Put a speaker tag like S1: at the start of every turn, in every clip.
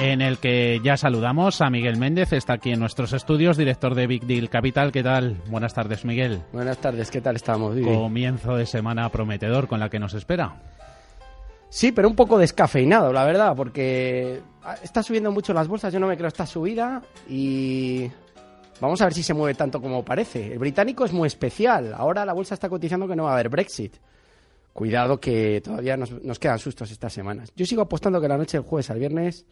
S1: En el que ya saludamos a Miguel Méndez, está aquí en nuestros estudios, director de Big Deal Capital. ¿Qué tal? Buenas tardes, Miguel.
S2: Buenas tardes, ¿qué tal estamos?
S1: Comienzo de semana prometedor con la que nos espera.
S2: Sí, pero un poco descafeinado, la verdad, porque está subiendo mucho las bolsas, yo no me creo esta subida y vamos a ver si se mueve tanto como parece. El británico es muy especial, ahora la bolsa está cotizando que no va a haber Brexit. Cuidado que todavía nos, nos quedan sustos estas semanas. Yo sigo apostando que la noche del jueves al viernes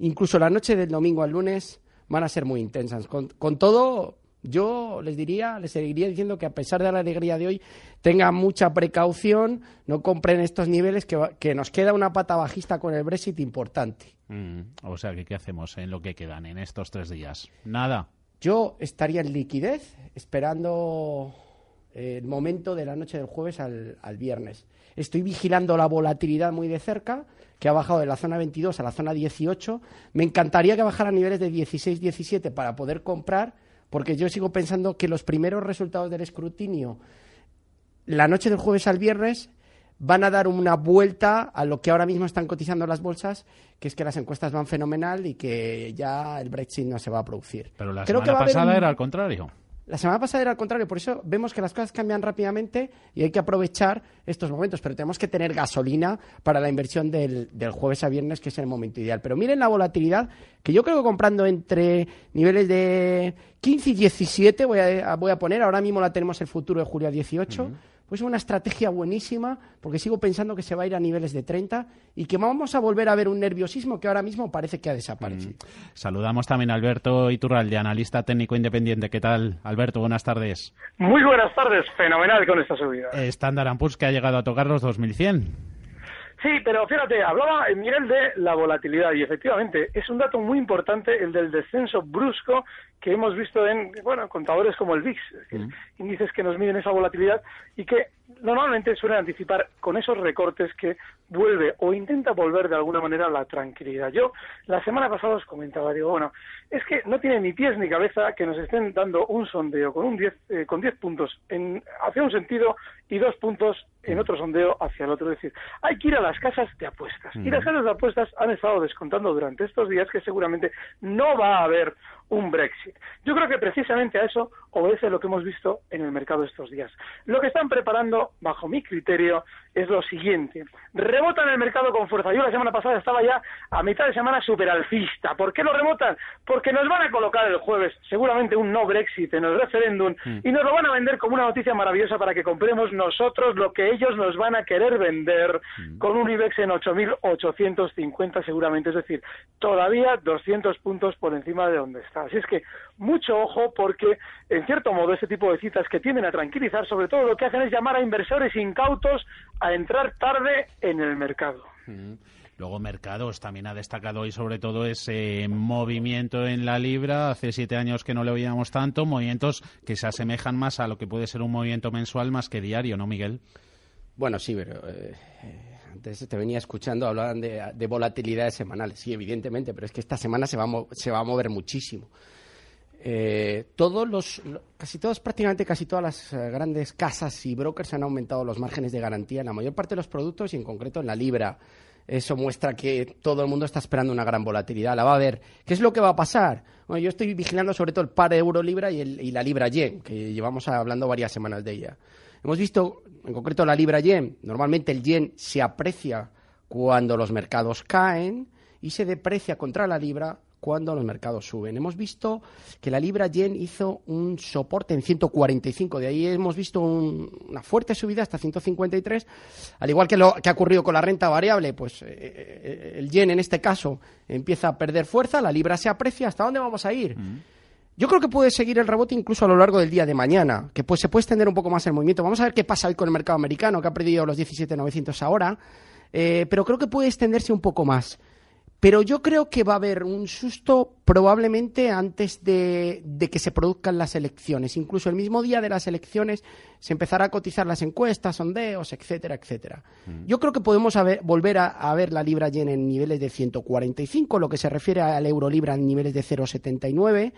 S2: incluso la noche del domingo al lunes van a ser muy intensas. Con, todo, yo les diría, les seguiría diciendo que a pesar de la alegría de hoy, tengan mucha precaución, no compren estos niveles, que, nos queda una pata bajista con el Brexit importante.
S1: Mm, o sea, ¿qué hacemos en lo que quedan en estos tres días? Nada.
S2: Yo estaría en liquidez esperando el momento de la noche del jueves al, al viernes. Estoy vigilando la volatilidad muy de cerca que ha bajado de la zona 22 a la zona 18. Me encantaría que bajara a niveles de 16-17 para poder comprar, porque yo sigo pensando que los primeros resultados del escrutinio, la noche del jueves al viernes, van a dar una vuelta a lo que ahora mismo están cotizando las bolsas, que es que las encuestas van fenomenal y que ya el Brexit no se va a producir.
S1: Pero la semana pasada era al contrario.
S2: La semana pasada era al contrario, por eso vemos que las cosas cambian rápidamente y hay que aprovechar estos momentos, pero tenemos que tener gasolina para la inversión del, jueves a viernes, que es el momento ideal. Pero miren la volatilidad, que yo creo que comprando entre niveles de 15 y 17, voy a, voy a poner, ahora mismo la tenemos el futuro de julio a 18 pues una estrategia buenísima, porque sigo pensando que se va a ir a niveles de 30 y que vamos a volver a ver un nerviosismo que ahora mismo parece que ha desaparecido. Mm.
S1: Saludamos también a Alberto Iturralde, analista técnico independiente. ¿Qué tal, Alberto? Buenas tardes.
S3: Muy buenas tardes, fenomenal con esta subida.
S1: Standard Poor's que ha llegado a tocar los 2100.
S3: Sí, pero fíjate, hablaba Miguel de la volatilidad y efectivamente es un dato muy importante el del descenso brusco que hemos visto en bueno contadores como el VIX, índices que nos miden esa volatilidad y que normalmente suelen anticipar con esos recortes que vuelve o intenta volver de alguna manera la tranquilidad. Yo la semana pasada os comentaba, digo, bueno, es que no tiene ni pies ni cabeza que nos estén dando un sondeo con un 10 eh, con 10 puntos en hacia un sentido y dos puntos en otro sondeo hacia el otro, es decir, hay que ir a las casas de apuestas. Y las casas de apuestas han estado descontando durante estos días que seguramente no va a haber un Brexit. Yo creo que precisamente a eso obedece lo que hemos visto en el mercado estos días. Lo que están preparando, bajo mi criterio, es lo siguiente. Rebotan el mercado con fuerza. Yo la semana pasada estaba ya a mitad de semana superalcista. ¿Por qué lo rebotan? Porque nos van a colocar el jueves seguramente un no Brexit en el referéndum mm. y nos lo van a vender como una noticia maravillosa para que compremos nosotros lo que ellos nos van a querer vender mm. con un IBEX en 8.850 seguramente. Es decir, todavía 200 puntos por encima de donde está. Así es que mucho ojo porque, en cierto modo, ese tipo de citas que tienden a tranquilizar, sobre todo lo que hacen es llamar a inversores incautos a entrar tarde en el mercado.
S1: Luego Mercados también ha destacado hoy sobre todo ese movimiento en la libra. Hace siete años que no le oíamos tanto. Movimientos que se asemejan más a lo que puede ser un movimiento mensual más que diario, ¿no, Miguel?
S2: Bueno, sí, pero eh, antes te venía escuchando, hablaban de, de, volatilidades semanales. Sí, evidentemente, pero es que esta semana se va se va a mover muchísimo. Eh, todos los, casi todas, prácticamente casi todas las eh, grandes casas y brokers han aumentado los márgenes de garantía en la mayor parte de los productos y en concreto en la libra. Eso muestra que todo el mundo está esperando una gran volatilidad. La va a ver. ¿Qué es lo que va a pasar? Bueno, yo estoy vigilando sobre todo el par euro-libra y, y, la libra-yen, que llevamos hablando varias semanas de ella. Hemos visto, en concreto, la libra-yen. Normalmente el yen se aprecia cuando los mercados caen y se deprecia contra la libra cuando los mercados suben. Hemos visto que la libra yen hizo un soporte en 145, de ahí hemos visto una fuerte subida hasta 153, al igual que lo que ha ocurrido con la renta variable, pues eh, eh, el yen en este caso empieza a perder fuerza, la libra se aprecia, ¿hasta dónde vamos a ir? Mm. Yo creo que puede seguir el rebote incluso a lo largo del día de mañana, que pues se puede extender un poco más el movimiento. Vamos a ver qué pasa hoy con el mercado americano, que ha perdido los 17.900 ahora, eh, pero creo que puede extenderse un poco más pero yo creo que va a haber un susto probablemente antes de, que se produzcan las elecciones. Incluso el mismo día de las elecciones se empezará a cotizar las encuestas, sondeos, etcétera, etcétera. Mm. Yo creo que podemos volver a, ver la libra yen en niveles de 145, lo que se refiere al euro libra en niveles de 0,79.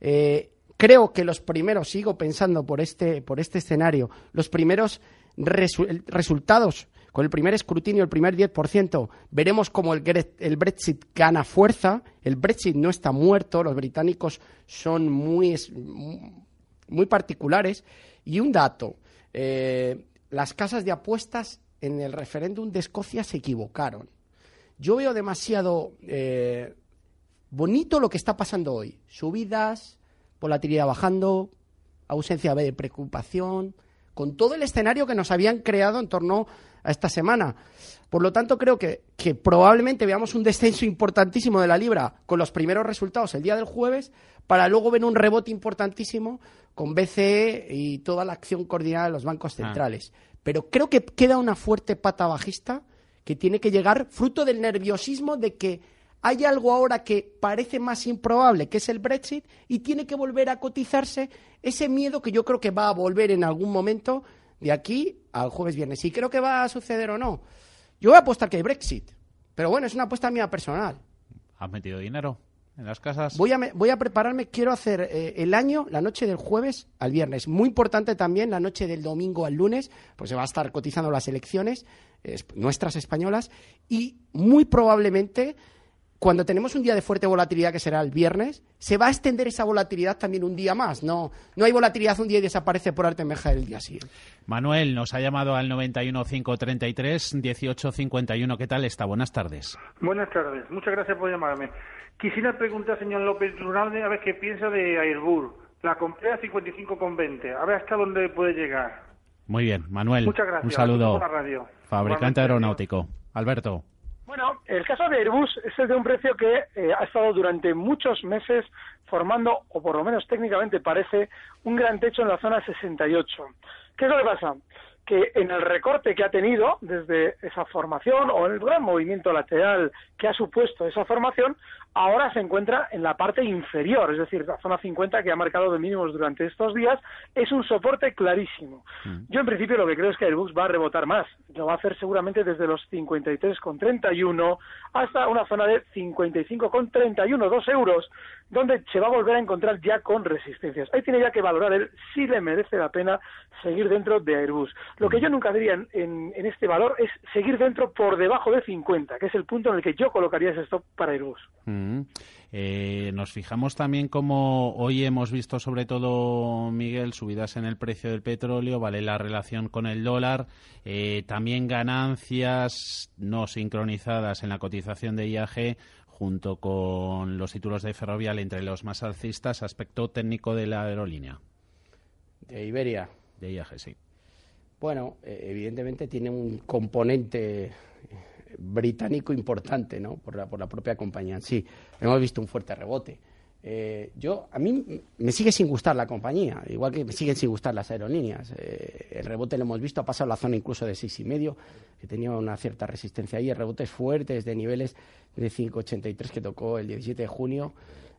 S2: Eh, creo que los primeros, sigo pensando por este, por este escenario, los primeros resultados con el primer escrutinio, el primer 10%, veremos cómo el, Brexit gana fuerza. El Brexit no está muerto, los británicos son muy, muy particulares. Y un dato, eh, las casas de apuestas en el referéndum de Escocia se equivocaron. Yo veo demasiado eh, bonito lo que está pasando hoy. Subidas, volatilidad bajando, ausencia de preocupación, con todo el escenario que nos habían creado en torno a esta semana. Por lo tanto, creo que, que, probablemente veamos un descenso importantísimo de la libra con los primeros resultados el día del jueves, para luego ver un rebote importantísimo con BCE y toda la acción coordinada de los bancos ah. centrales. Pero creo que queda una fuerte pata bajista que tiene que llegar fruto del nerviosismo de que hay algo ahora que parece más improbable, que es el Brexit, y tiene que volver a cotizarse ese miedo que yo creo que va a volver en algún momento de aquí al jueves viernes. Y creo que va a suceder o no. Yo voy a apostar que hay Brexit. Pero bueno, es una apuesta mía personal.
S1: ¿Has metido dinero en las casas?
S2: Voy a, voy a prepararme, quiero hacer eh, el año, la noche del jueves al viernes. Muy importante también la noche del domingo al lunes, pues se va a estar cotizando las elecciones nuestras españolas y muy probablemente cuando tenemos un día de fuerte volatilidad, que será el viernes, se va a extender esa volatilidad también un día más. No, no hay volatilidad un día y desaparece por arte meja el día siguiente.
S1: Manuel nos ha llamado al 91533 1851. ¿Qué tal está? Buenas tardes.
S4: Buenas tardes. Muchas gracias por llamarme. Quisiera preguntar, señor López Runalde, a ver qué piensa de Airbus. La compré a 55,20. A ver hasta dónde puede llegar.
S1: Muy bien, Manuel.
S4: Muchas gracias.
S1: Un saludo. Fabricante aeronáutico. Alberto.
S3: Bueno, el caso de Airbus es el de un precio que eh, ha estado durante muchos meses formando, o por lo menos técnicamente parece, un gran techo en la zona 68. ¿Qué es lo que pasa? que en el recorte que ha tenido desde esa formación o el gran movimiento lateral que ha supuesto esa formación, ahora se encuentra en la parte inferior, es decir, la zona 50 que ha marcado de mínimos durante estos días, es un soporte clarísimo. Mm. Yo en principio lo que creo es que Airbus va a rebotar más, lo va a hacer seguramente desde los 53,31 hasta una zona de 55,31, dos euros, donde se va a volver a encontrar ya con resistencias. Ahí tiene ya que valorar él si le merece la pena seguir dentro de Airbus. Lo que yo nunca diría en, este valor es seguir dentro por debajo de 50, que es el punto en el que yo colocaría ese stop para Airbus.
S1: Mm. Eh, nos fijamos también como hoy hemos visto sobre todo, Miguel, subidas en el precio del petróleo, vale la relación con el dólar, eh, también ganancias no sincronizadas en la cotización de IAG junto con los títulos de Ferrovial entre los más alcistas, aspecto técnico de la aerolínea.
S2: De Iberia.
S1: De IAG, sí.
S2: Bueno, eh, evidentemente tiene un componente británico importante, ¿no? Por la, por la propia compañía. Sí, hemos visto un fuerte rebote. Eh, yo a mí me sigue sin gustar la compañía, igual que me siguen sin gustar las aerolíneas. Eh, el rebote lo hemos visto, ha pasado la zona incluso de seis y medio, que tenía una cierta resistencia ahí. El rebote es fuerte, es de niveles de 5,83 que tocó el 17 de junio.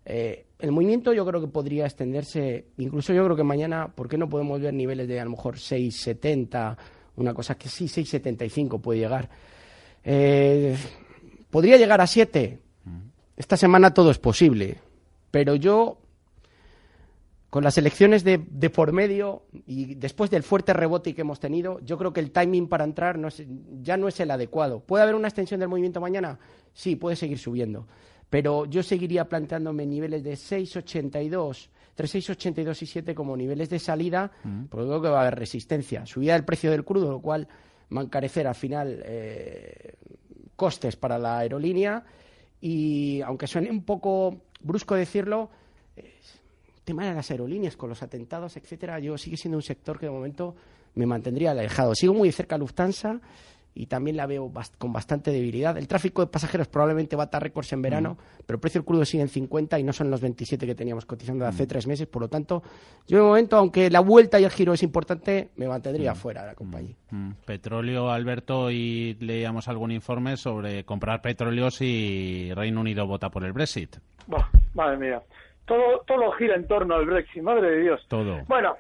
S2: Eh, el movimiento yo creo que podría extenderse, incluso yo creo que mañana, ¿por qué no podemos ver niveles de a lo mejor 6,70? Una cosa que sí, 6,75 puede llegar. Eh, ¿Podría llegar a 7? Esta semana todo es posible, pero yo, con las elecciones de, por medio y después del fuerte rebote que hemos tenido, yo creo que el timing para entrar ya no es el adecuado. ¿Puede haber una extensión del movimiento mañana? Sí, puede seguir subiendo pero yo seguiría planteándome niveles de 6,82, entre 6,82 y 7 como niveles de salida, mm. porque creo que va a haber resistencia. Subida del precio del crudo, lo cual va a encarecer al final eh, costes para la aerolínea y, aunque suene un poco brusco decirlo, tema de las aerolíneas con los atentados, etcétera, yo sigue siendo un sector que de momento me mantendría alejado. Sigo muy cerca a Lufthansa y también la veo con bastante debilidad. El tráfico de pasajeros probablemente va a estar récords en verano, pero el precio del crudo sigue en 50 y no son los 27 que teníamos cotizando hace tres meses. Por lo tanto, yo de momento, aunque la vuelta y el giro es importante, me mantendría fuera de la compañía.
S1: Petróleo, Alberto, y leíamos algún informe sobre comprar petróleo si Reino Unido vota por el Brexit.
S3: madre mía. Todo, todo gira en torno al Brexit, madre de Dios.
S1: Todo.
S3: Bueno,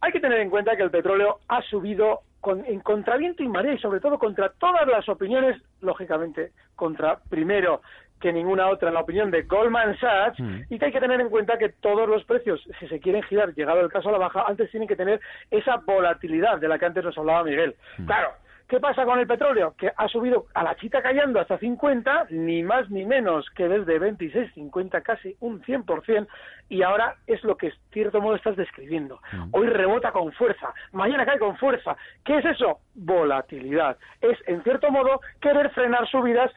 S3: hay que tener en cuenta que el petróleo ha subido en contraviento y marea y sobre todo contra todas las opiniones, lógicamente, contra primero que ninguna otra en la opinión de Goldman Sachs mm. y que hay que tener en cuenta que todos los precios, si se quieren girar, llegado el caso a la baja, antes tienen que tener esa volatilidad de la que antes nos hablaba Miguel. Mm. Claro, ¿Qué pasa con el petróleo? Que ha subido a la chita callando hasta 50, ni más ni menos que desde 26, 50, casi un 100%, y ahora es lo que, en cierto modo, estás describiendo. Mm. Hoy rebota con fuerza, mañana cae con fuerza. ¿Qué es eso? Volatilidad. Es, en cierto modo, querer frenar subidas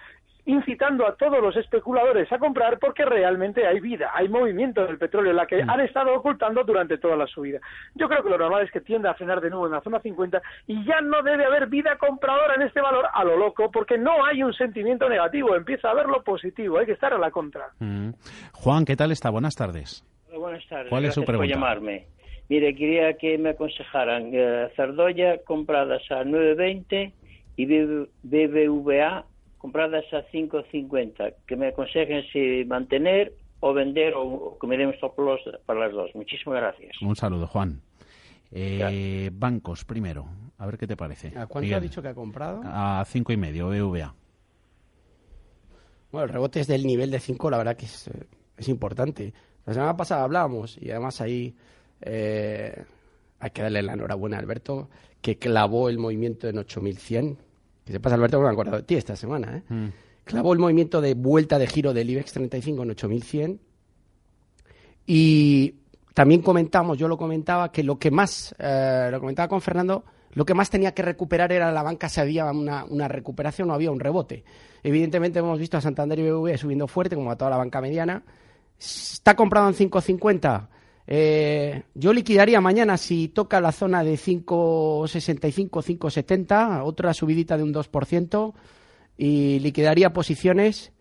S3: incitando a todos los especuladores a comprar porque realmente hay vida, hay movimiento del petróleo, la que mm. han estado ocultando durante toda la subida. Yo creo que lo normal es que tienda a frenar de nuevo en la zona 50 y ya no debe haber vida compradora en este valor a lo loco porque no hay un sentimiento negativo, empieza a haber lo positivo, hay que estar a la contra. Mm.
S1: Juan, ¿qué tal está? Buenas tardes.
S5: buenas tardes.
S1: ¿Cuál es su pregunta?
S5: por llamarme. Mire, quería que me aconsejaran eh, Cerdoya compradas a 9.20 y BBVA compradas a 5.50, que me aconsejen si mantener o vender o que me den stop loss para las dos. Muchísimas gracias.
S1: Un saludo, Juan. Eh, bancos, primero. A ver qué te parece.
S2: ¿A cuánto ha dicho que ha comprado?
S1: A cinco y medio, BVA.
S2: Bueno, el rebote es del nivel de 5, la verdad que es, eh, es, importante. La semana pasada hablábamos y además ahí eh, hay que darle la enhorabuena a Alberto, que clavó el movimiento en 8100 que se pasa Alberto, me acuerdo de ti esta semana, ¿eh? Mm. Clavó el movimiento de vuelta de giro del IBEX 35 en 8100 y también comentamos, yo lo comentaba, que lo que más, eh, lo comentaba con Fernando, lo que más tenía que recuperar era la banca si había una, una recuperación o había un rebote. Evidentemente hemos visto a Santander y BBV subiendo fuerte, como a toda la banca mediana. ¿Está comprado en 5.50? Eh, yo liquidaría mañana si toca la zona de 5,65, 5,70, otra subidita de un 2%, y liquidaría posiciones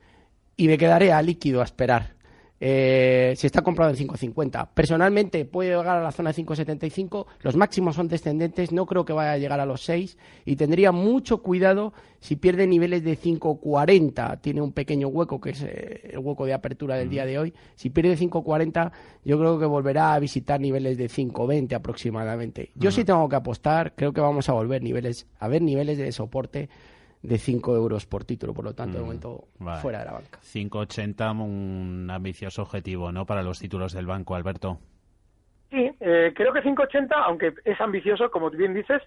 S2: y me quedaré a líquido a esperar eh, si está comprado en 5.50. Personalmente puede llegar a la zona de 5.75, los máximos son descendentes, no creo que vaya a llegar a los 6 y tendría mucho cuidado si pierde niveles de 5.40, tiene un pequeño hueco que es eh, el hueco de apertura del día de hoy, si pierde 5.40 yo creo que volverá a visitar niveles de 5.20 aproximadamente. Yo sí tengo que apostar, creo que vamos a volver niveles, a ver niveles de soporte de 5 euros por título, por lo tanto, de mm, momento fuera de la banca.
S1: 5,80, un ambicioso objetivo, ¿no?, para los títulos del banco, Alberto.
S3: Sí, eh, creo que 5,80, aunque es ambicioso, como bien dices,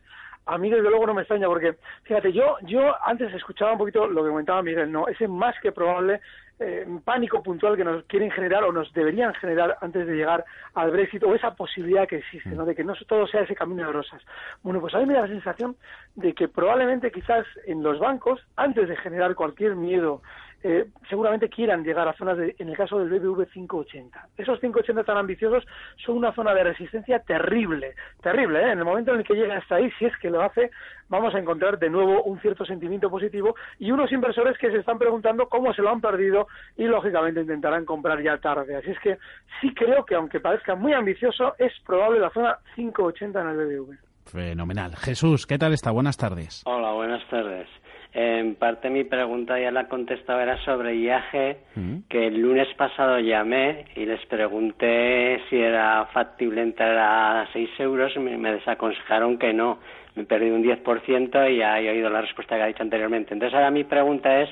S3: a mí desde luego no me extraña, porque fíjate, yo, yo antes escuchaba un poquito lo que comentaba Miguel, ¿no? Es más que probable eh, pánico puntual que nos quieren generar o nos deberían generar antes de llegar al Brexit o esa posibilidad que existe, ¿no? De que no todo sea ese camino de rosas. Bueno, pues a mí me da la sensación de que probablemente quizás en los bancos, antes de generar cualquier miedo eh, seguramente quieran llegar a zonas, de, en el caso del BBV 580. Esos 580 tan ambiciosos son una zona de resistencia terrible, terrible. ¿eh? En el momento en el que llega hasta ahí, si es que lo hace, vamos a encontrar de nuevo un cierto sentimiento positivo y unos inversores que se están preguntando cómo se lo han perdido y lógicamente intentarán comprar ya tarde. Así es que sí creo que aunque parezca muy ambicioso, es probable la zona 580 en el BBV.
S1: Fenomenal. Jesús, ¿qué tal está? Buenas tardes.
S6: Hola, buenas tardes. En parte mi pregunta ya la contestaba era sobre IAG, mm. que el lunes pasado llamé y les pregunté si era factible entrar a 6 euros y me desaconsejaron que no. Me perdí un 10% y ya he oído la respuesta que ha dicho anteriormente. Entonces ahora mi pregunta es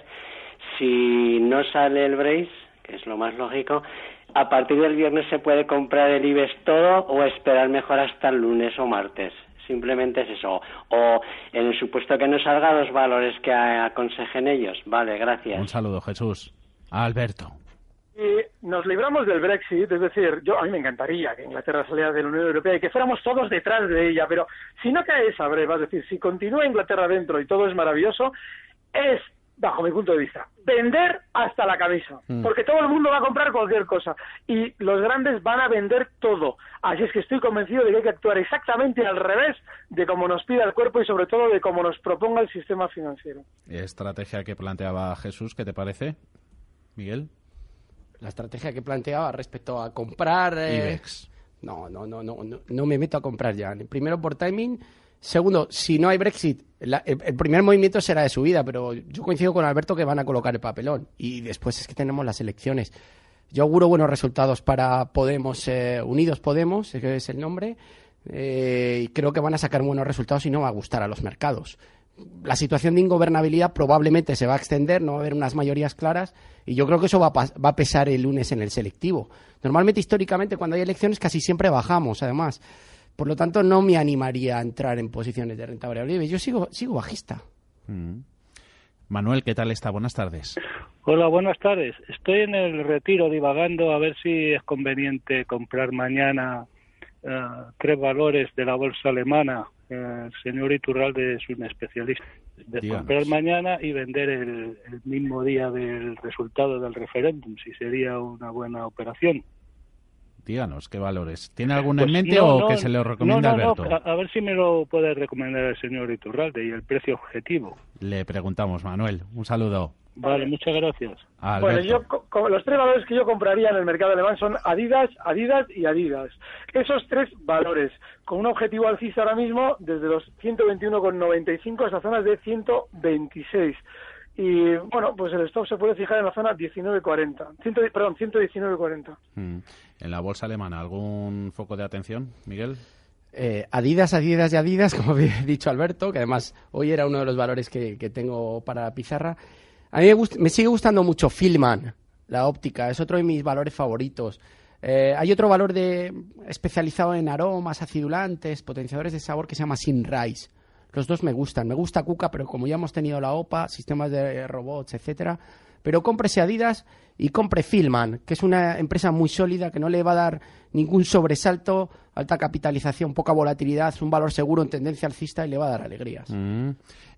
S6: si no sale el brace, que es lo más lógico, a partir del viernes se puede comprar el IBEX todo o esperar mejor hasta el lunes o martes simplemente es eso. O en el supuesto que no salga los valores que aconsejen ellos. Vale, gracias.
S1: Un saludo, Jesús. Alberto.
S3: nos libramos del Brexit, es decir, yo a mí me encantaría que Inglaterra saliera de la Unión Europea y que fuéramos todos detrás de ella, pero si no cae esa breva, es decir, si continúa Inglaterra dentro y todo es maravilloso, es bajo mi punto de vista, vender hasta la camisa,
S2: Mm.
S3: porque todo el mundo va a comprar cualquier cosa y los grandes van a vender todo. Así es que estoy convencido de que hay que actuar exactamente al revés de como nos pida el cuerpo y sobre todo de como nos proponga el sistema financiero.
S1: Estrategia que planteaba Jesús, ¿qué te parece? Miguel.
S2: La estrategia que planteaba respecto a comprar... eh,
S1: IBEX.
S2: No, no, no, no, no, no me meto a comprar ya. Primero por timing. Segundo, si no hay Brexit, la- el, primer movimiento será de subida, pero yo coincido con Alberto que van a colocar el papelón. Y después es que tenemos las elecciones. Yo auguro buenos resultados para Podemos, eh, Unidos Podemos, ese es el nombre, eh, y creo que van a sacar buenos resultados y no va a gustar a los mercados. La situación de ingobernabilidad probablemente se va a extender, no va a haber unas mayorías claras, y yo creo que eso va a, va a pesar el lunes en el selectivo. Normalmente, históricamente, cuando hay elecciones, casi siempre bajamos, además. Por lo tanto, no me animaría a entrar en posiciones de renta variable. Yo sigo, sigo bajista.
S1: Mm. Manuel, ¿qué tal está? Buenas tardes.
S7: Hola, buenas tardes. Estoy en el retiro divagando a ver si es conveniente comprar mañana eh, tres valores de la bolsa alemana. Eh, el señor Iturralde es un especialista. De
S1: Díganos.
S7: comprar mañana y vender el, el mismo día del resultado del referéndum, si sería una buena operación.
S1: Díganos, ¿qué valores? ¿Tiene alguno en
S7: Pues
S1: mente
S7: no,
S1: o
S7: no,
S1: que se le recomienda
S7: no, no,
S1: Alberto?
S7: no, a, a ver si me lo puede recomendar el señor Iturralde y el precio objetivo.
S1: Le preguntamos, Manuel. Un saludo.
S7: Vale, muchas gracias.
S1: A
S3: Bueno, yo, los tres valores que yo compraría en el mercado alemán son Adidas, Adidas y Adidas. Esos tres valores, con un objetivo alcista ahora mismo desde los 121,95 hasta zonas de 126. Y bueno, pues el stop se puede fijar en la zona 19,40. 100 perdón, 119,40.
S1: Mm. En la bolsa alemana, ¿algún foco de atención, Miguel?
S2: Eh, Adidas, Adidas y Adidas, como había dicho Alberto, que además hoy era uno de los valores que, que tengo para la pizarra. A mí me, gust- me sigue gustando mucho Filman, la óptica, es otro de mis valores favoritos. Eh, hay otro valor de, especializado en aromas, acidulantes, potenciadores de sabor que se llama Sinrise. Los dos me gustan. Me gusta Kuka, pero como ya hemos tenido la OPA, sistemas de robots, etcétera. Pero cómprese Adidas y compre Filman, que es una empresa muy sólida que no le va a dar ningún sobresalto, alta capitalización, poca volatilidad, un valor seguro en tendencia alcista y le va a dar alegrías.
S1: Mm.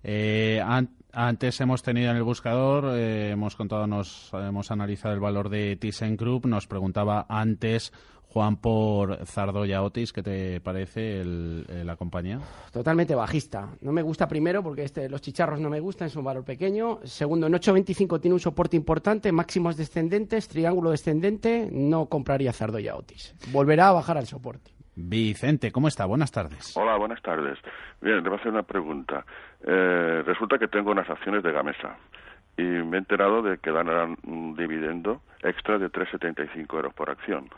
S1: Eh, an- antes hemos tenido en el buscador, eh, hemos contado, nos hemos analizado el valor de ThyssenKrupp. Nos preguntaba antes Juan por Zardoya Otis, ¿qué te parece el- eh, la compañía?
S2: Totalmente bajista. No me gusta primero porque este, los chicharros no me gustan, es un valor pequeño. Segundo, en 8.25 tiene un soporte importante, máximos descendentes, triángulo descendente, no compraría Zardoya Otis. Volverá a bajar al soporte.
S1: Vicente, ¿cómo está? Buenas tardes.
S8: Hola, buenas tardes. Bien, le voy a hacer una pregunta. Eh, resulta que tengo unas acciones de Gamesa y me he enterado de que darán un dividendo extra de 3,75 euros por acción.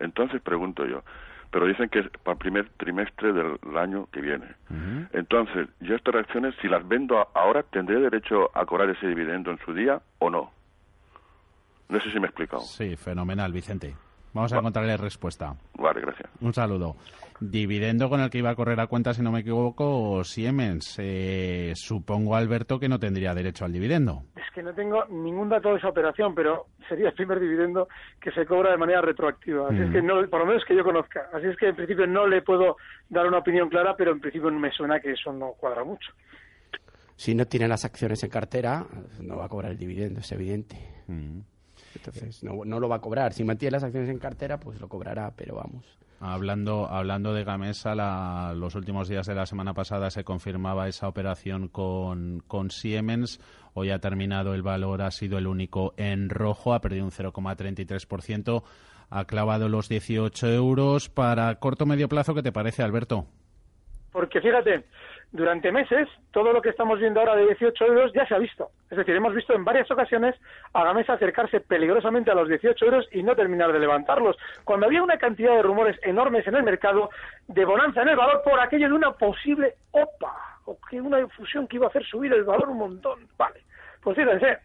S8: Entonces pregunto yo, pero dicen que es para el primer trimestre del año que viene. Entonces, yo estas acciones, si las vendo ahora, ¿tendré derecho a cobrar ese dividendo en su día o no? No sé si me he explicado.
S1: Sí, fenomenal, Vicente. Vamos a encontrarle respuesta.
S8: Vale, gracias.
S1: Un saludo. Dividendo con el que iba a correr a cuenta, si no me equivoco, Siemens. Eh, supongo, Alberto, que no tendría derecho al dividendo.
S3: Es que no tengo ningún dato de esa operación, pero sería el primer dividendo que se cobra de manera retroactiva. Así es
S1: Mm.
S3: que no, por lo menos que yo conozca. Así es que en principio no le puedo dar una opinión clara, pero en principio me suena que eso no cuadra mucho.
S2: Si no tiene las acciones en cartera, no va a cobrar el dividendo, es evidente.
S1: Mm.
S2: Entonces, no, no lo va a cobrar. Si mantiene las acciones en cartera, pues lo cobrará, pero vamos.
S1: Hablando, hablando de Gamesa, la- los últimos días de la semana pasada se confirmaba esa operación con, con Siemens. Hoy ha terminado el valor, ha sido el único en rojo, ha perdido un 0,33%, ha clavado los 18 euros. Para corto medio plazo, ¿qué te parece, Alberto?
S3: Porque fíjate, durante meses todo lo que estamos viendo ahora de 18 euros ya se ha visto. Es decir, hemos visto en varias ocasiones a Gamesa acercarse peligrosamente a los 18 euros y no terminar de levantarlos. Cuando había una cantidad de rumores enormes en el mercado de bonanza en el valor por aquello de una posible OPA o que una infusión que iba a hacer subir el valor un montón. Vale, pues fíjense,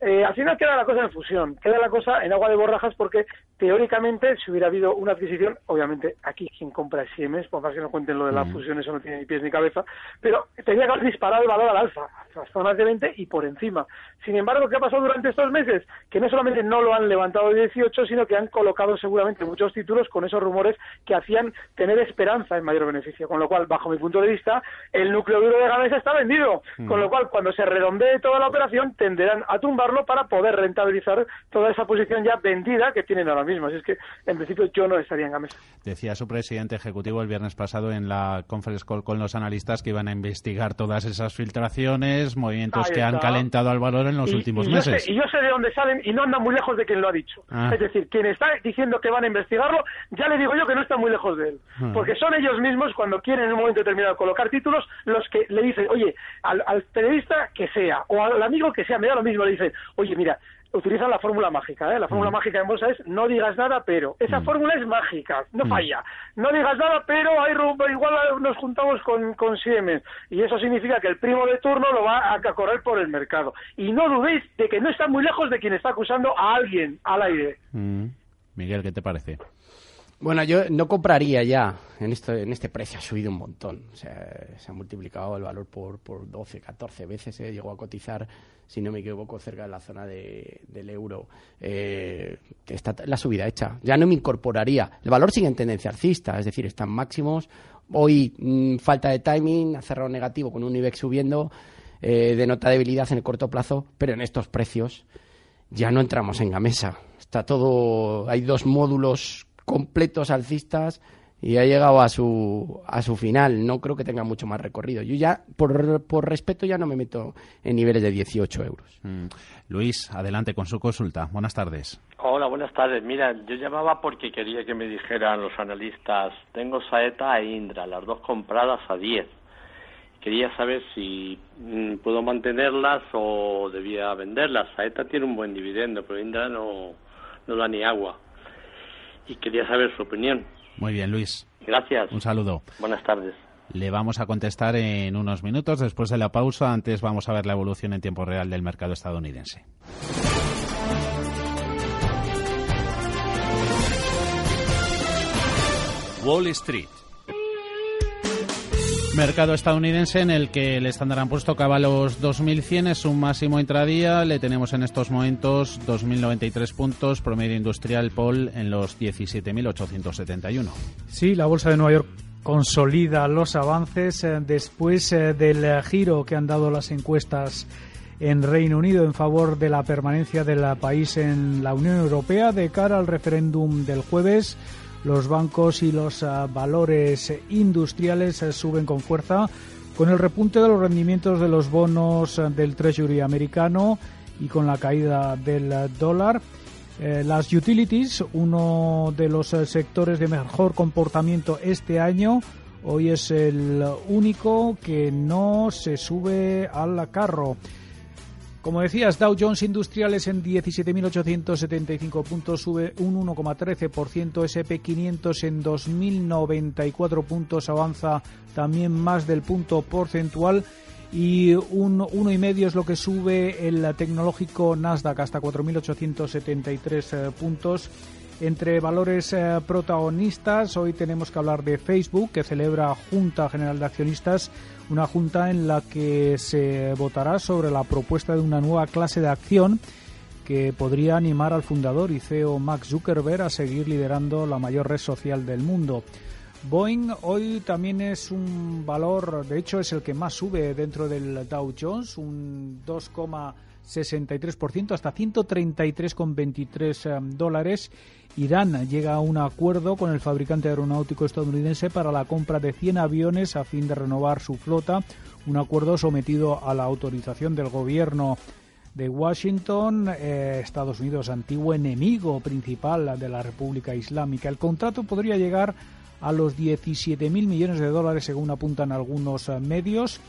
S3: eh, al final queda la cosa en fusión, queda la cosa en agua de borrajas porque teóricamente si hubiera habido una adquisición, obviamente aquí quien compra Siemens, por más que no cuenten lo de la fusión, eso no tiene ni pies ni cabeza, pero tenía que haber disparado el valor al alza, hasta más de 20 y por encima. Sin embargo, ¿qué ha pasado durante estos meses? Que no solamente no lo han levantado de 18, sino que han colocado seguramente muchos títulos con esos rumores que hacían tener esperanza en mayor beneficio. Con lo cual, bajo mi punto de vista, el núcleo duro de Gamesa está vendido. Con lo cual, cuando se redondee toda la operación, tenderán a tumbarlo para poder rentabilizar toda esa posición ya vendida que tienen ahora mismo. Así es que, en principio, yo no estaría en Gamesa.
S1: Decía su presidente ejecutivo el viernes pasado en la conference call con los analistas que iban a investigar todas esas filtraciones, movimientos que han calentado al valor en los últimos meses.
S3: y yo sé de dónde salen y no andan muy lejos de quien lo ha dicho. Ah. Es decir, quien está diciendo que van a investigarlo, ya le digo yo que no está muy lejos de él. Ah. Porque son ellos mismos, cuando quieren en un momento determinado colocar títulos, los que le dicen, oye, al, al periodista que sea, o al amigo que sea, me da lo mismo, le dicen, oye, mira, utilizan la fórmula mágica. ¿eh? La fórmula mm. mágica en bolsa es no digas nada, pero. Esa mm. fórmula es mágica, no mm. falla. No digas nada, pero hay, igual nos juntamos con, con Siemens. Y eso significa que el primo de turno lo va a correr por el mercado. Y no dudéis de que no está muy lejos de quien está acusando a alguien al aire.
S1: Miguel, ¿qué te parece?
S2: Bueno, yo no compraría ya en, en este precio, ha subido un montón. O sea, se ha multiplicado el valor por, por 12, 14 veces. ¿eh? Llegó a cotizar, si no me equivoco, cerca de la zona de, del euro. Eh, está la subida hecha. Ya no me incorporaría. El valor sigue en tendencia alcista, es decir, están máximos. Hoy, mm, falta de timing, ha cerrado negativo con un IBEX subiendo. Eh, denota debilidad en el corto plazo, pero en estos precios ya no entramos en Gamesa. Está todo. Hay dos módulos completos alcistas y ha llegado a su, a su final. No creo que tenga mucho más recorrido. Yo ya, por, por respeto, ya no me meto en niveles de 18 euros.
S1: Mm. Luis, adelante con su consulta. Buenas tardes.
S9: Hola, buenas tardes. Mira, yo llamaba porque quería que me dijeran los analistas, tengo Saeta e Indra, las dos compradas a 10. Quería saber si mm, puedo mantenerlas o debía venderlas. Saeta tiene un buen dividendo, pero Indra no, no da ni agua y quería saber su opinión.
S1: Muy bien, Luis.
S9: Gracias.
S1: Un saludo.
S9: Buenas tardes.
S1: Le vamos a contestar en unos minutos después de la pausa. Antes vamos a ver la evolución en tiempo real del mercado estadounidense.
S10: Wall Street
S1: Mercado estadounidense en el que el Standard Poor's tocaba los 2.100, es un máximo intradía. Le tenemos en estos momentos 2.093 puntos, promedio industrial Paul en los 17.871.
S11: Sí, la bolsa de Nueva York consolida los avances eh, después eh, del giro que han dado las encuestas en Reino Unido en favor de la permanencia del país en la Unión Europea de cara al referéndum del jueves los bancos y los ah, valores industriales eh, suben con fuerza con el repunte de los rendimientos de los bonos eh, del Treasury americano y con la caída del dólar. Eh, las utilities, uno de los sectores de mejor comportamiento este año, hoy es el único que no se sube al carro. Como decías, Dow Jones Industriales en 17.875 puntos sube un 1,13%, SP 500 en 2.094 puntos avanza también más del punto porcentual y un 1,5 es lo que sube el tecnológico Nasdaq hasta 4.873 eh, puntos. Entre valores eh, protagonistas, hoy tenemos que hablar de Facebook, que celebra Junta General de Accionistas una junta en la que se votará sobre la propuesta de una nueva clase de acción que podría animar al fundador y CEO Max Zuckerberg a seguir liderando la mayor red social del mundo. Boeing hoy también es un valor, de hecho es el que más sube dentro del Dow Jones, un 2,63% hasta 133,23 eh, dólares Irán llega a un acuerdo con el fabricante aeronáutico estadounidense para la compra de 100 aviones a fin de renovar su flota, un acuerdo sometido a la autorización del gobierno de Washington, eh, Estados Unidos, antiguo enemigo principal de la República Islámica. El contrato podría llegar a los 17.000 millones de dólares, según apuntan algunos eh, medios.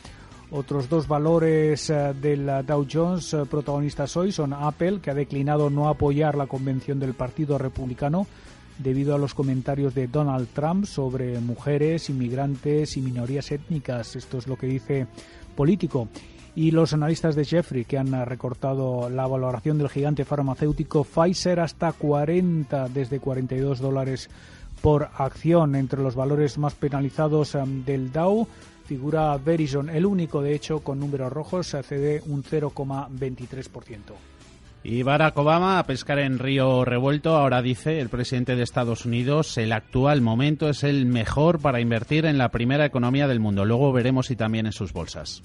S11: Otros dos valores eh, del Dow Jones eh, protagonistas hoy son Apple, que ha declinado no apoyar la convención del Partido Republicano debido a los comentarios de Donald Trump sobre mujeres, inmigrantes y minorías étnicas. Esto es lo que dice Político. y los analistas de Jeffrey que han recortado la valoración del gigante farmacéutico Pfizer hasta 40 desde 42 dólares por acción entre los valores más penalizados del Dow figura Verizon, el único de hecho con números rojos, cede un 0,23%.
S1: Y Barack Obama a pescar en río revuelto. Ahora dice el presidente de Estados Unidos, el actual momento es el mejor para invertir en la primera economía del mundo. Luego veremos si también en sus bolsas.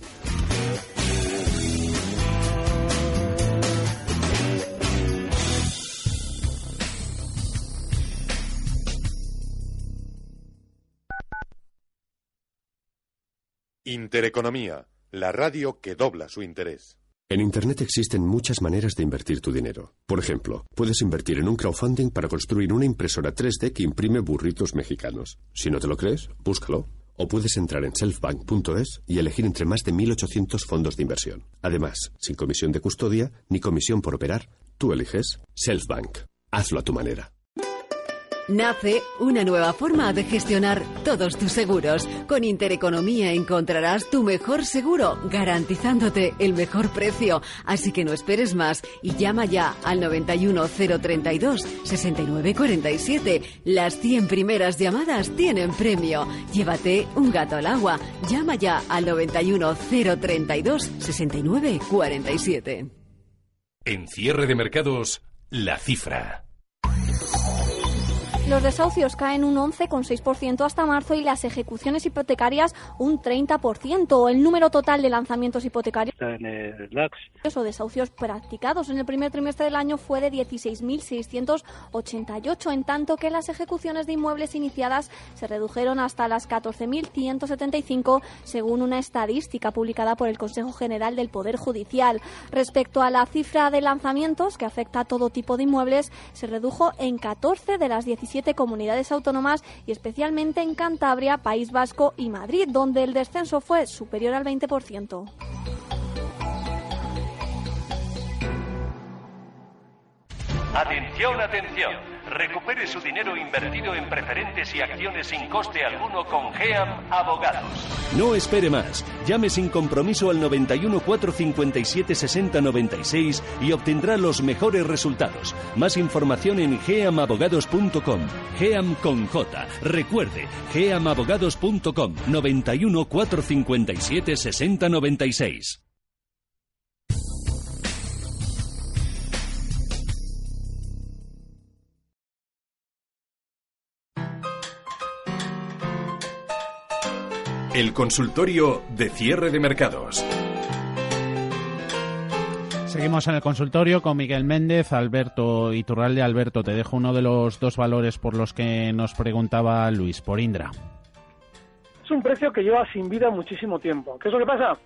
S12: Intereconomía, la radio que dobla su interés.
S13: En Internet existen muchas maneras de invertir tu dinero. Por ejemplo, puedes invertir en un crowdfunding para construir una impresora 3D que imprime burritos mexicanos. Si no te lo crees, búscalo. O puedes entrar en selfbank.es y elegir entre más de 1.800 fondos de inversión. Además, sin comisión de custodia ni comisión por operar, tú eliges Selfbank. Hazlo a tu manera.
S14: Nace una nueva forma de gestionar todos tus seguros. Con Intereconomía encontrarás tu mejor seguro, garantizándote el mejor precio. Así que no esperes más y llama ya al 91032 6947. Las 100 primeras llamadas tienen premio. Llévate un gato al agua. Llama ya al 91032 6947.
S10: En cierre de mercados, la cifra.
S15: Los desahucios caen un 11,6% hasta marzo y las ejecuciones hipotecarias un 30%. El número total de lanzamientos hipotecarios o desahucios practicados en el primer trimestre del año fue de 16.688, en tanto que las ejecuciones de inmuebles iniciadas se redujeron hasta las 14.175, según una estadística publicada por el Consejo General del Poder Judicial. Respecto a la cifra de lanzamientos, que afecta a todo tipo de inmuebles, se redujo en 14 de las 17 comunidades autónomas y especialmente en Cantabria, País Vasco y Madrid, donde el descenso fue superior al 20%.
S16: Atención, atención. Recupere su dinero invertido en preferentes y acciones sin coste alguno con GEAM Abogados.
S17: No espere más. Llame sin compromiso al 91 457 60 96 y obtendrá los mejores resultados. Más información en geamabogados.com. GEAM con J. Recuerde, geamabogados.com 91 457 60 96.
S10: El consultorio de cierre de mercados.
S1: Seguimos en el consultorio con Miguel Méndez, Alberto Iturralde. Alberto, te dejo uno de los dos valores por los que nos preguntaba Luis, por Indra.
S3: Es un precio que lleva sin vida muchísimo tiempo. ¿Qué es lo que pasa?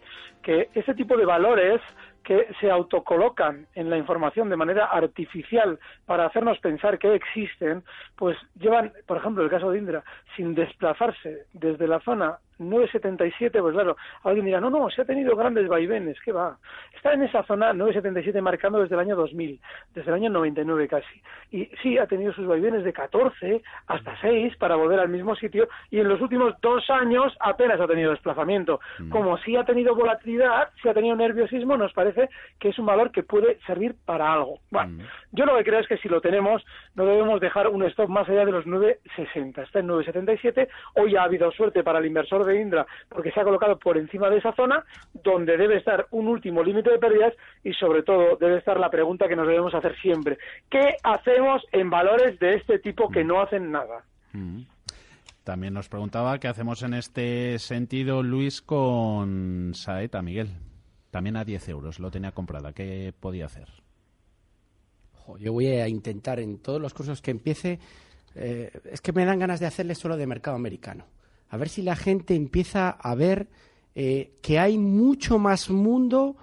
S3: Que ese tipo de valores que se autocolocan en la información de manera artificial para hacernos pensar que existen, pues llevan, por ejemplo, el caso de Indra, sin desplazarse desde la zona 977, pues claro, alguien dirá, no, no, se ha tenido grandes vaivenes, ¿qué va? Está en esa zona 977 marcando desde el año 2000, desde el año 99 casi. Y sí, ha tenido sus vaivenes de 14 hasta 6 para volver al mismo sitio y en los últimos dos años apenas ha tenido desplazamiento. Mm. Como sí ha tenido volatilidad, sí ha tenido nerviosismo, nos parece que es un valor que puede servir para algo. Bueno, mm. yo lo que creo es que si lo tenemos, no debemos dejar un stop más allá de los 960. Está en 977, hoy ha habido suerte para el inversor de Indra porque se ha colocado por encima de esa zona donde debe estar un último límite de pérdidas y sobre todo debe estar la pregunta que nos debemos hacer siempre. ¿Qué hacemos en valores de este tipo que no hacen nada?
S1: Mm. También nos preguntaba qué hacemos en este sentido, Luis, con Saeta, Miguel. También a 10 euros lo tenía comprada. ¿Qué podía hacer?
S2: yo voy a intentar en todos los cursos que empiece. Eh, es que me dan ganas de hacerle solo de mercado americano a ver si la gente empieza a ver eh, que hay mucho más mundo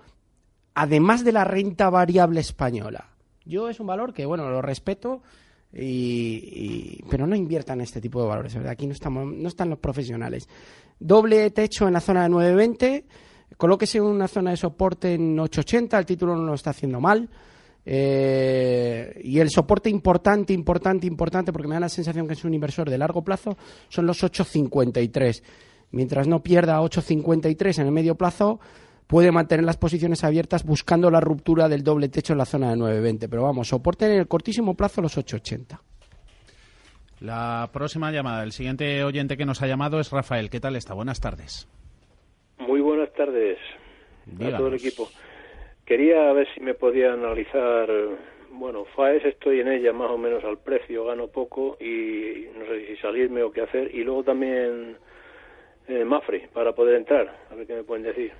S2: además de la renta variable española. Yo es un valor que, bueno, lo respeto, y, pero no inviertan en este tipo de valores. Aquí no, estamos, no están los profesionales. Doble techo en la zona de 920, colóquese en una zona de soporte en 880, el título no lo está haciendo mal. Eh, y el soporte importante, importante, importante, porque me da la sensación que es un inversor de largo plazo, son los 8,53. Mientras no pierda 8,53 en el medio plazo, puede mantener las posiciones abiertas buscando la ruptura del doble techo en la zona de 9.20. Pero vamos, soporten en el cortísimo plazo los 8.80.
S1: La próxima llamada, el siguiente oyente que nos ha llamado es Rafael. ¿Qué tal está? Buenas tardes.
S18: Muy buenas tardes a todo el equipo. Quería ver si me podía analizar, bueno, FAES estoy en ella más o menos al precio, gano poco y no sé si salirme o qué hacer. Y luego también eh, Mafre para poder entrar, a ver qué me pueden decir.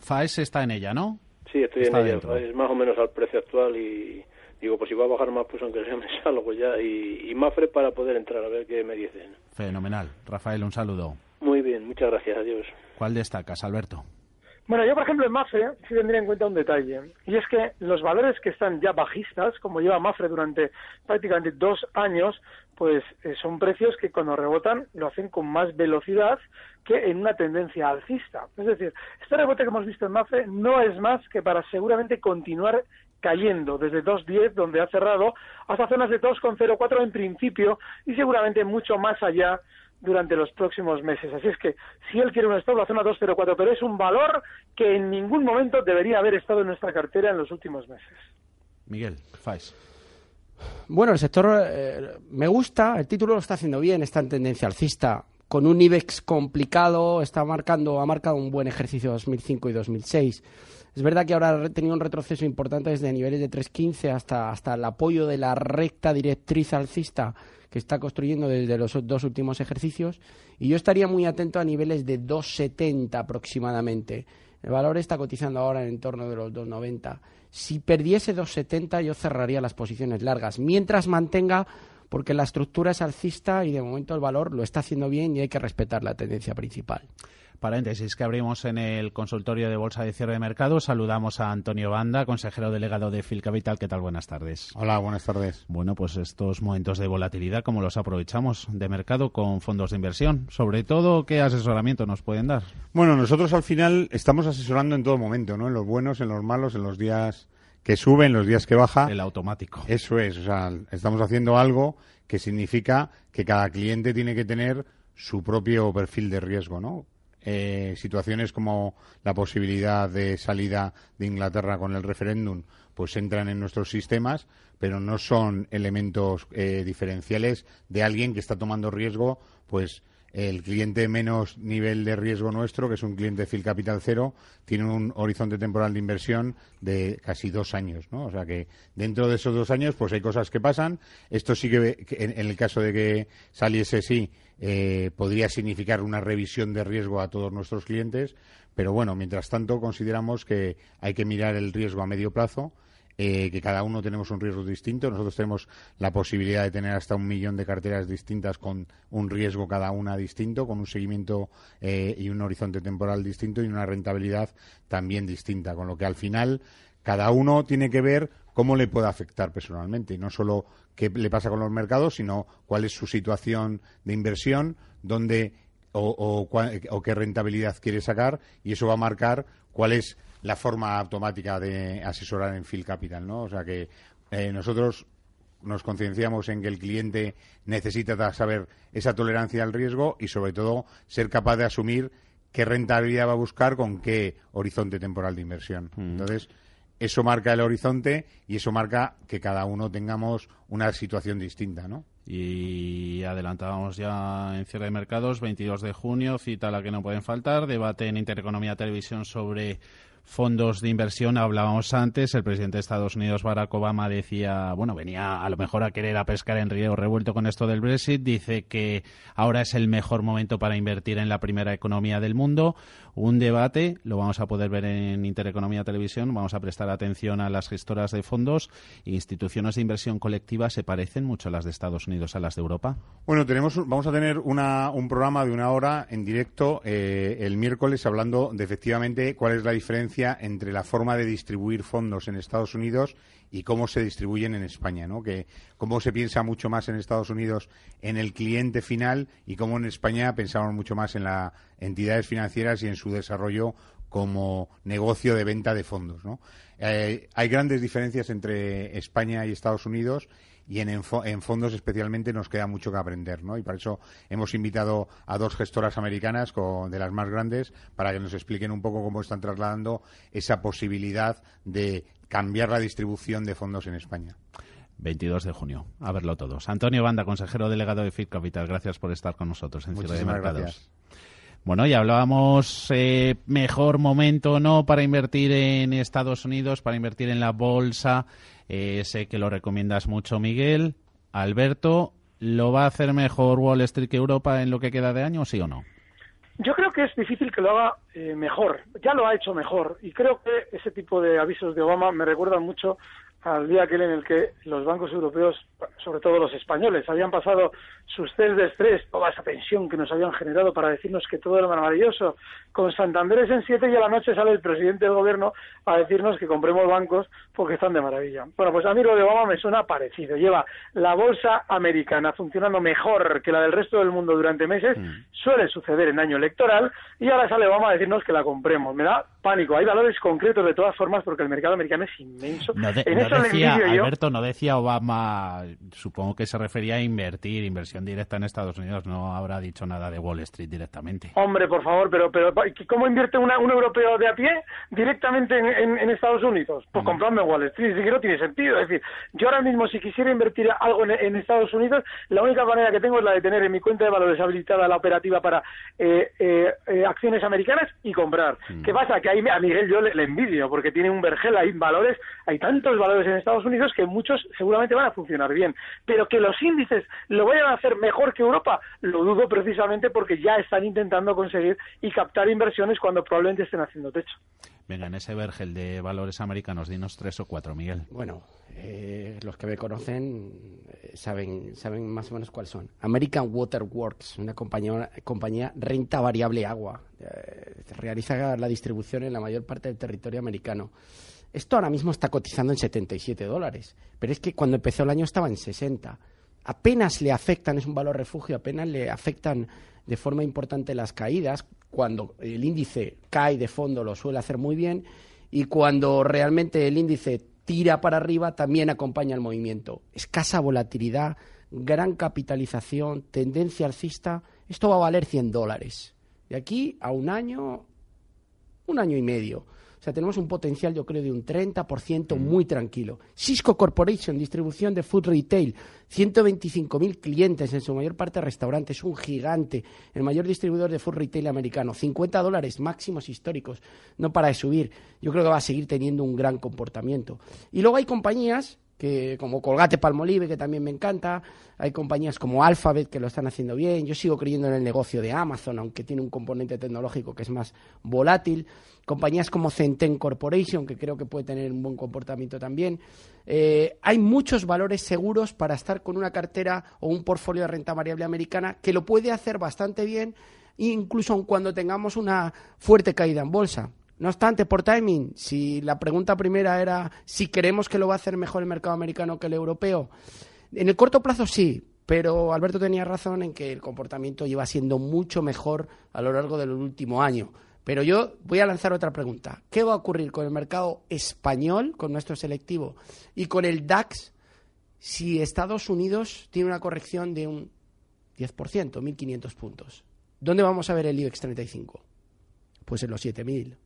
S1: FAES está en ella, ¿no?
S18: Sí, estoy en ella. Es más o menos al precio actual y digo, pues si va a bajar más, pues aunque sea me salgo ya. Y, y Mafre para poder entrar, a ver qué me dicen.
S1: Fenomenal. Rafael, un saludo.
S18: Muy bien, muchas gracias. Adiós.
S1: ¿Cuál destacas, Alberto?
S3: Bueno, yo por ejemplo en Mafre sí tendría en cuenta un detalle, y es que los valores que están ya bajistas, como lleva Mafre durante prácticamente dos años, pues eh, son precios que cuando rebotan lo hacen con más velocidad que en una tendencia alcista. Es decir, este rebote que hemos visto en Mafre no es más que para seguramente continuar cayendo desde 2.10, donde ha cerrado, hasta zonas de 2.04 en principio y seguramente mucho más allá durante los próximos meses. Así es que si él quiere un stop, la zona 204, pero es un valor que en ningún momento debería haber estado en nuestra cartera en los últimos meses.
S1: Miguel, Fais.
S2: Bueno, el sector eh, me gusta, el título lo está haciendo bien, está en tendencia alcista, con un IBEX complicado, está marcando, ha marcado un buen ejercicio 2005 y 2006. Es verdad que ahora ha tenido un retroceso importante desde niveles de 3.15 hasta, hasta el apoyo de la recta directriz alcista que está construyendo desde los dos últimos ejercicios y yo estaría muy atento a niveles de 2,70 aproximadamente. El valor está cotizando ahora en torno de los 2,90. Si perdiese 2,70 yo cerraría las posiciones largas, mientras mantenga porque la estructura es alcista y de momento el valor lo está haciendo bien y hay que respetar la tendencia principal
S1: paréntesis que abrimos en el consultorio de Bolsa de Cierre de Mercado. Saludamos a Antonio Banda, consejero delegado de Phil Capital. ¿Qué tal? Buenas tardes.
S19: Hola, buenas tardes.
S1: Bueno, pues estos momentos de volatilidad, ¿cómo los aprovechamos de mercado con fondos de inversión? Sobre todo, ¿qué asesoramiento nos pueden dar?
S19: Bueno, nosotros al final estamos asesorando en todo momento, ¿no? En los buenos, en los malos, en los días que suben, en los días que baja.
S1: El automático.
S19: Eso es, o sea, estamos haciendo algo que significa que cada cliente tiene que tener su propio perfil de riesgo, ¿no? Eh, situaciones como la posibilidad de salida de Inglaterra con el referéndum, pues entran en nuestros sistemas, pero no son elementos eh, diferenciales de alguien que está tomando riesgo, pues el cliente menos nivel de riesgo nuestro, que es un cliente Phil Capital Cero, tiene un horizonte temporal de inversión de casi dos años, ¿no? O sea que dentro de esos dos años, pues hay cosas que pasan. Esto sí que, en, el caso de que saliese sí, eh, podría significar una revisión de riesgo a todos nuestros clientes, pero bueno, mientras tanto consideramos que hay que mirar el riesgo a medio plazo eh, que cada uno tenemos un riesgo distinto. Nosotros tenemos la posibilidad de tener hasta un millón de carteras distintas con un riesgo cada una distinto, con un seguimiento eh, y un horizonte temporal distinto y una rentabilidad también distinta. Con lo que al final cada uno tiene que ver cómo le puede afectar personalmente y no solo qué le pasa con los mercados, sino cuál es su situación de inversión, dónde o, o qué rentabilidad quiere sacar y eso va a marcar cuál es la forma automática de asesorar en Phil Capital, ¿no? O sea que eh, nosotros nos concienciamos en que el cliente necesita saber esa tolerancia al riesgo y, sobre todo, ser capaz de asumir qué rentabilidad va a buscar con qué horizonte temporal de inversión. Mm. Entonces, eso marca el horizonte y eso marca que cada uno tengamos una situación distinta, ¿no?
S1: Y adelantábamos ya en cierre de mercados, 22 de junio, cita a la que no pueden faltar, debate en Intereconomía Televisión sobre fondos de inversión. Hablábamos antes, el presidente de Estados Unidos, Barack Obama, decía, bueno, venía a lo mejor a querer a pescar en río revuelto con esto del Brexit. Dice que ahora es el mejor momento para invertir en la primera economía del mundo. Un debate, lo vamos a poder ver en Intereconomía Televisión. Vamos a prestar atención a las gestoras de fondos. Instituciones de inversión colectiva se parecen mucho a las de Estados Unidos a las de Europa.
S19: Bueno, tenemos, vamos a tener un programa de una hora en directo eh, el miércoles hablando de efectivamente cuál es la diferencia entre la forma de distribuir fondos en Estados Unidos y cómo se distribuyen en España, ¿no? Que cómo se piensa mucho más en Estados Unidos en el cliente final y cómo en España pensamos mucho más en las entidades financieras y en su desarrollo como negocio de venta de fondos. Eh, hay grandes diferencias entre España y Estados Unidos y en, fondos especialmente nos queda mucho que aprender, ¿no? Y para eso hemos invitado a dos gestoras americanas de las más grandes para que nos expliquen un poco cómo están trasladando esa posibilidad de cambiar la distribución de fondos en España.
S1: 22 de junio. A verlo todos. Antonio Banda, consejero delegado de Fit Capital, gracias por estar con nosotros en Cierre de Mercados. Gracias. Bueno, ya hablábamos eh, mejor momento no para invertir en Estados Unidos, para invertir en la bolsa. Eh, sé que lo recomiendas mucho, Miguel. Alberto, ¿lo va a hacer mejor Wall Street que Europa en lo que queda de año, sí o no?
S3: Yo creo que es difícil que lo haga eh, mejor. Ya lo ha hecho mejor. Y creo que ese tipo de avisos de Obama me recuerdan mucho al día aquel en el que los bancos europeos, sobre todo los españoles, habían pasado sus test de estrés, toda esa tensión que nos habían generado para decirnos que todo era maravilloso. Con Santander en siete y a la noche sale el presidente del gobierno a decirnos que compremos bancos porque están de maravilla. Bueno, pues a mí lo de Obama me suena parecido. Lleva la bolsa americana funcionando mejor que la del resto del mundo durante meses, mm. suele suceder en año electoral, y ahora sale Obama a decirnos que la compremos. Me da pánico. Hay valores concretos de todas formas porque el mercado americano es inmenso.
S1: Decía, Alberto, no decía Obama, supongo que se refería a invertir, inversión directa en Estados Unidos, no habrá dicho nada de Wall Street directamente.
S3: Hombre, por favor, pero, pero ¿cómo invierte un europeo de a pie directamente en, Estados Unidos? Pues mm. comprando Wall Street, que no tiene sentido. Es decir, yo ahora mismo si quisiera invertir algo en, Estados Unidos, la única manera que tengo es la de tener en mi cuenta de valores habilitada la operativa para eh, eh, eh, acciones americanas y comprar. Mm. ¿Qué pasa? Que ahí a Miguel yo le, le envidio porque tiene un vergel, hay valores, hay tantos valores en Estados Unidos que muchos seguramente van a funcionar bien. Pero que los índices lo vayan a hacer mejor que Europa, lo dudo precisamente porque ya están intentando conseguir y captar inversiones cuando probablemente estén haciendo techo.
S1: Venga, en ese vergel de valores americanos, dinos tres o cuatro, Miguel.
S2: Bueno, eh, los que me conocen eh, saben, saben más o menos cuáles son. American Water Works, una compañía, compañía renta variable agua. Eh, realiza la distribución en la mayor parte del territorio americano. Esto ahora mismo está cotizando en 77 dólares, pero es que cuando empezó el año estaba en 60. Apenas le afectan, es un valor refugio, apenas le afectan de forma importante las caídas. Cuando el índice cae de fondo lo suele hacer muy bien y cuando realmente el índice tira para arriba también acompaña el movimiento. Escasa volatilidad, gran capitalización, tendencia alcista. Esto va a valer 100 dólares. De aquí a un año, un año y medio. O sea, tenemos un potencial, yo creo, de un 30% muy tranquilo. Cisco Corporation, distribución de food retail, 125.000 clientes, en su mayor parte restaurantes, un gigante, el mayor distribuidor de food retail americano, 50 dólares máximos históricos, no para de subir. Yo creo que va a seguir teniendo un gran comportamiento. Y luego hay compañías que como Colgate Palmolive, que también me encanta, hay compañías como Alphabet que lo están haciendo bien, yo sigo creyendo en el negocio de Amazon, aunque tiene un componente tecnológico que es más volátil, compañías como Centen Corporation, que creo que puede tener un buen comportamiento también. Eh, hay muchos valores seguros para estar con una cartera o un portfolio de renta variable americana que lo puede hacer bastante bien, incluso cuando tengamos una fuerte caída en bolsa. No obstante, por timing, si la pregunta primera era si queremos que lo va a hacer mejor el mercado americano que el europeo, en el corto plazo sí, pero Alberto tenía razón en que el comportamiento lleva siendo mucho mejor a lo largo del último año. Pero yo voy a lanzar otra pregunta. ¿Qué va a ocurrir con el mercado español, con nuestro selectivo, y con el DAX si Estados Unidos tiene una corrección de un 10%, 1.500 puntos? ¿Dónde vamos a ver el IBEX 35? Pues en los 7.000.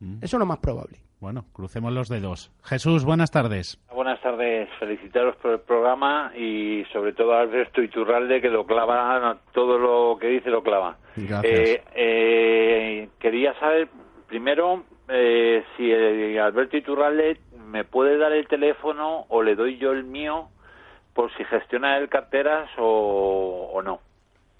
S2: Mm. Eso es lo más probable.
S1: Bueno, crucemos los dedos. Jesús, buenas tardes.
S20: Buenas tardes, felicitaros por el programa y sobre todo a Alberto Iturralde que lo clava, todo lo que dice lo clava. Eh, eh, quería saber primero eh, si Alberto Iturralde me puede dar el teléfono o le doy yo el mío por si gestiona el carteras o no.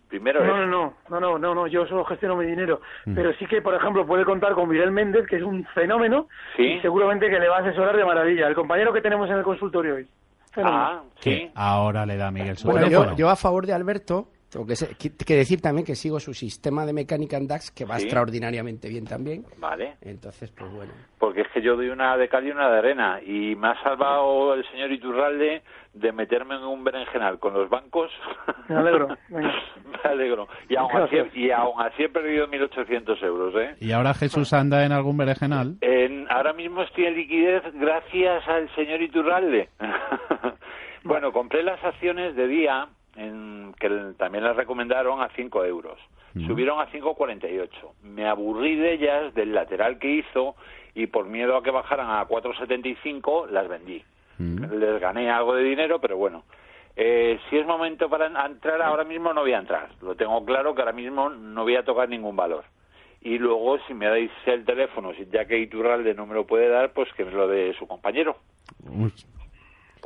S20: Primero
S3: no, no, no, no, no, no, yo solo gestiono mi dinero. Mm. Pero sí que, por ejemplo, puede contar con Miguel Méndez, que es un fenómeno, y seguramente que le va a asesorar de maravilla. El compañero que tenemos en el consultorio hoy.
S1: Ah, sí. Ahora le da Miguel su
S2: bueno, yo, yo, a favor de Alberto Tengo que, decir también que sigo su sistema de mecánica en DAX, que va extraordinariamente bien también.
S20: Vale.
S2: Entonces, pues bueno.
S20: Porque es que yo doy una de cal y una de arena, y me ha salvado el señor Iturralde de meterme en un berenjenal con los bancos.
S3: Me alegro.
S20: me alegro. Y aún, así, y aún así he perdido 1.800 euros, ¿eh?
S1: ¿Y ahora Jesús anda en algún berenjenal?
S20: En, ahora mismo estoy en liquidez gracias al señor Iturralde. bueno, compré las acciones de día en, que también las recomendaron a 5 euros. Subieron a 5,48. Me aburrí de ellas, del lateral que hizo, y por miedo a que bajaran a 4,75 las vendí. Les gané algo de dinero, pero bueno. Eh, si es momento para entrar, ahora mismo no voy a entrar. Lo tengo claro que ahora mismo no voy a tocar ningún valor. Y luego, si me dais el teléfono, si ya que Iturralde no me lo puede dar, pues que me lo dé su compañero.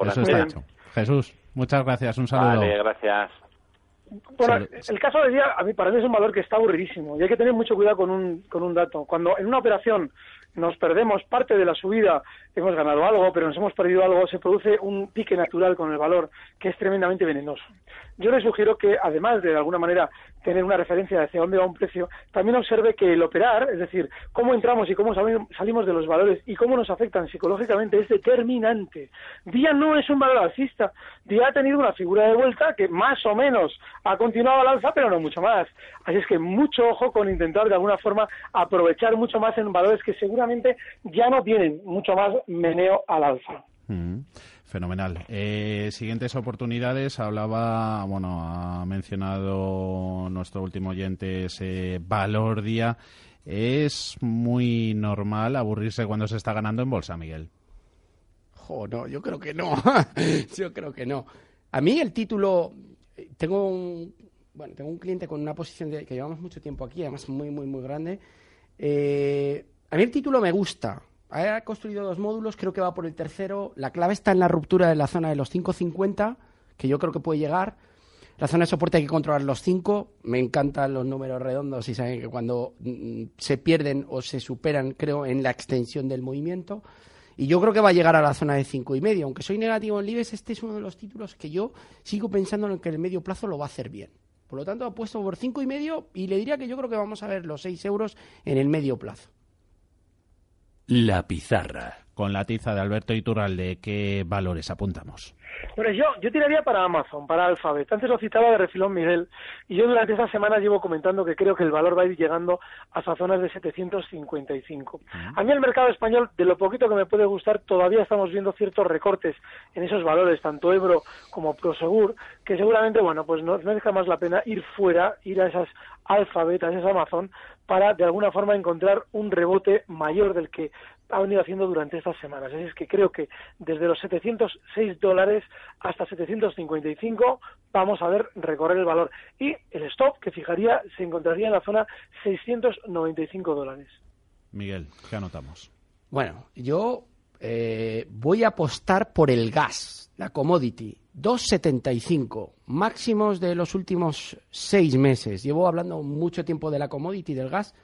S1: Eso está hecho. Jesús. Muchas gracias, un saludo.
S20: Vale, gracias.
S3: el caso de día, a mí, para mí es un valor que está aburridísimo y hay que tener mucho cuidado con un, con un dato. Cuando en una operación nos perdemos parte de la subida, hemos ganado algo, pero nos hemos perdido algo, se produce un pique natural con el valor que es tremendamente venenoso. Yo le sugiero que, además de de alguna manera tener una referencia hacia dónde va un precio, también observe que el operar, es decir, cómo entramos y cómo salimos de los valores y cómo nos afectan psicológicamente es determinante. Día no es un valor alcista, Día ha tenido una figura de vuelta que más o menos ha continuado al alza, pero no mucho más. Así es que mucho ojo con intentar de alguna forma aprovechar mucho más en valores que seguramente ya no tienen mucho más meneo al alza.
S1: Mm. Fenomenal. Eh, siguientes oportunidades. Hablaba, bueno, ha mencionado nuestro último oyente ese valor día. ¿Es muy normal aburrirse cuando se está ganando en bolsa, Miguel?
S2: Jo, no, yo creo que no. yo creo que no. A mí el título, tengo un, bueno, tengo un cliente con una posición de, que llevamos mucho tiempo aquí, además muy, muy, muy grande. Eh, a mí el título me gusta. Ha construido dos módulos, creo que va por el tercero. La clave está en la ruptura de la zona de los 5.50, que yo creo que puede llegar. La zona de soporte hay que controlar los 5. Me encantan los números redondos y saben que cuando mm, se pierden o se superan, creo, en la extensión del movimiento. Y yo creo que va a llegar a la zona de cinco y medio. Aunque soy negativo en Libes, este es uno de los títulos que yo sigo pensando en que en el medio plazo lo va a hacer bien. Por lo tanto, apuesto por cinco y medio y le diría que yo creo que vamos a ver los 6 euros en el medio plazo.
S17: La pizarra.
S1: Con la tiza de Alberto Iturralde, ¿qué valores apuntamos?
S3: Bueno, yo, yo tiraría para Amazon, para Alphabet. Antes lo citaba de refilón Miguel. Y yo durante esta semana llevo comentando que creo que el valor va a ir llegando hasta zonas de 755. A mí el mercado español, de lo poquito que me puede gustar, todavía estamos viendo ciertos recortes en esos valores, tanto Ebro como Prosegur, que seguramente, bueno, pues no merezca más la pena ir fuera, ir a esas Alphabet, a esas Amazon, para de alguna forma encontrar un rebote mayor del que ha venido haciendo durante estas semanas. Es que creo que desde los 706 dólares hasta 755 vamos a ver recorrer el valor. Y el stop que fijaría se encontraría en la zona 695 dólares.
S1: Miguel, ¿qué anotamos?
S2: Bueno, yo eh, voy a apostar por el gas, la commodity. 2,75, máximos de los últimos seis meses. Llevo hablando mucho tiempo de la commodity, del gas,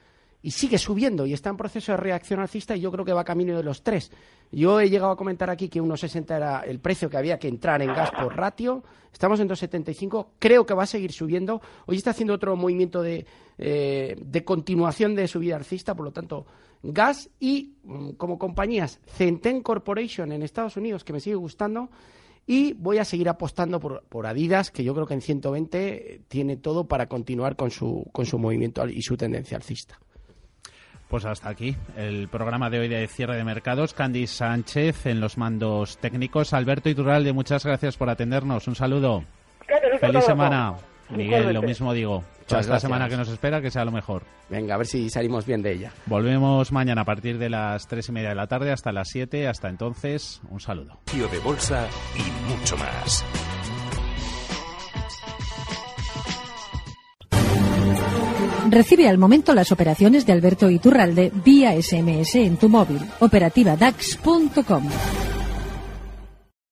S2: y sigue subiendo y está en proceso de reacción alcista y yo creo que va camino de los tres. Yo he llegado a comentar aquí que 1,60 era el precio que había que entrar en gas por ratio. Estamos en 2,75. Creo que va a seguir subiendo. Hoy está haciendo otro movimiento de, eh, de continuación de subida alcista, por lo tanto, gas y mm, como compañías, Centen Corporation en Estados Unidos, que me sigue gustando. Y voy a seguir apostando por, por, Adidas, que yo creo que en 120 tiene todo para continuar con su, con su movimiento y su tendencia alcista.
S1: Pues hasta aquí el programa de hoy de cierre de mercados. Candy Sánchez en los mandos técnicos. Alberto Iturralde, muchas gracias por atendernos. Un saludo. Feliz semana. Miguel, lo mismo digo. Muchas esta semana que nos espera, que sea lo mejor.
S2: Venga, a ver si salimos bien de ella.
S1: Volvemos mañana a partir de las tres y media de la tarde hasta las siete. Hasta entonces, un saludo.
S17: de bolsa y mucho más.
S21: Recibe al momento las operaciones de Alberto Iturralde vía SMS en tu móvil. Operativa DAX.com.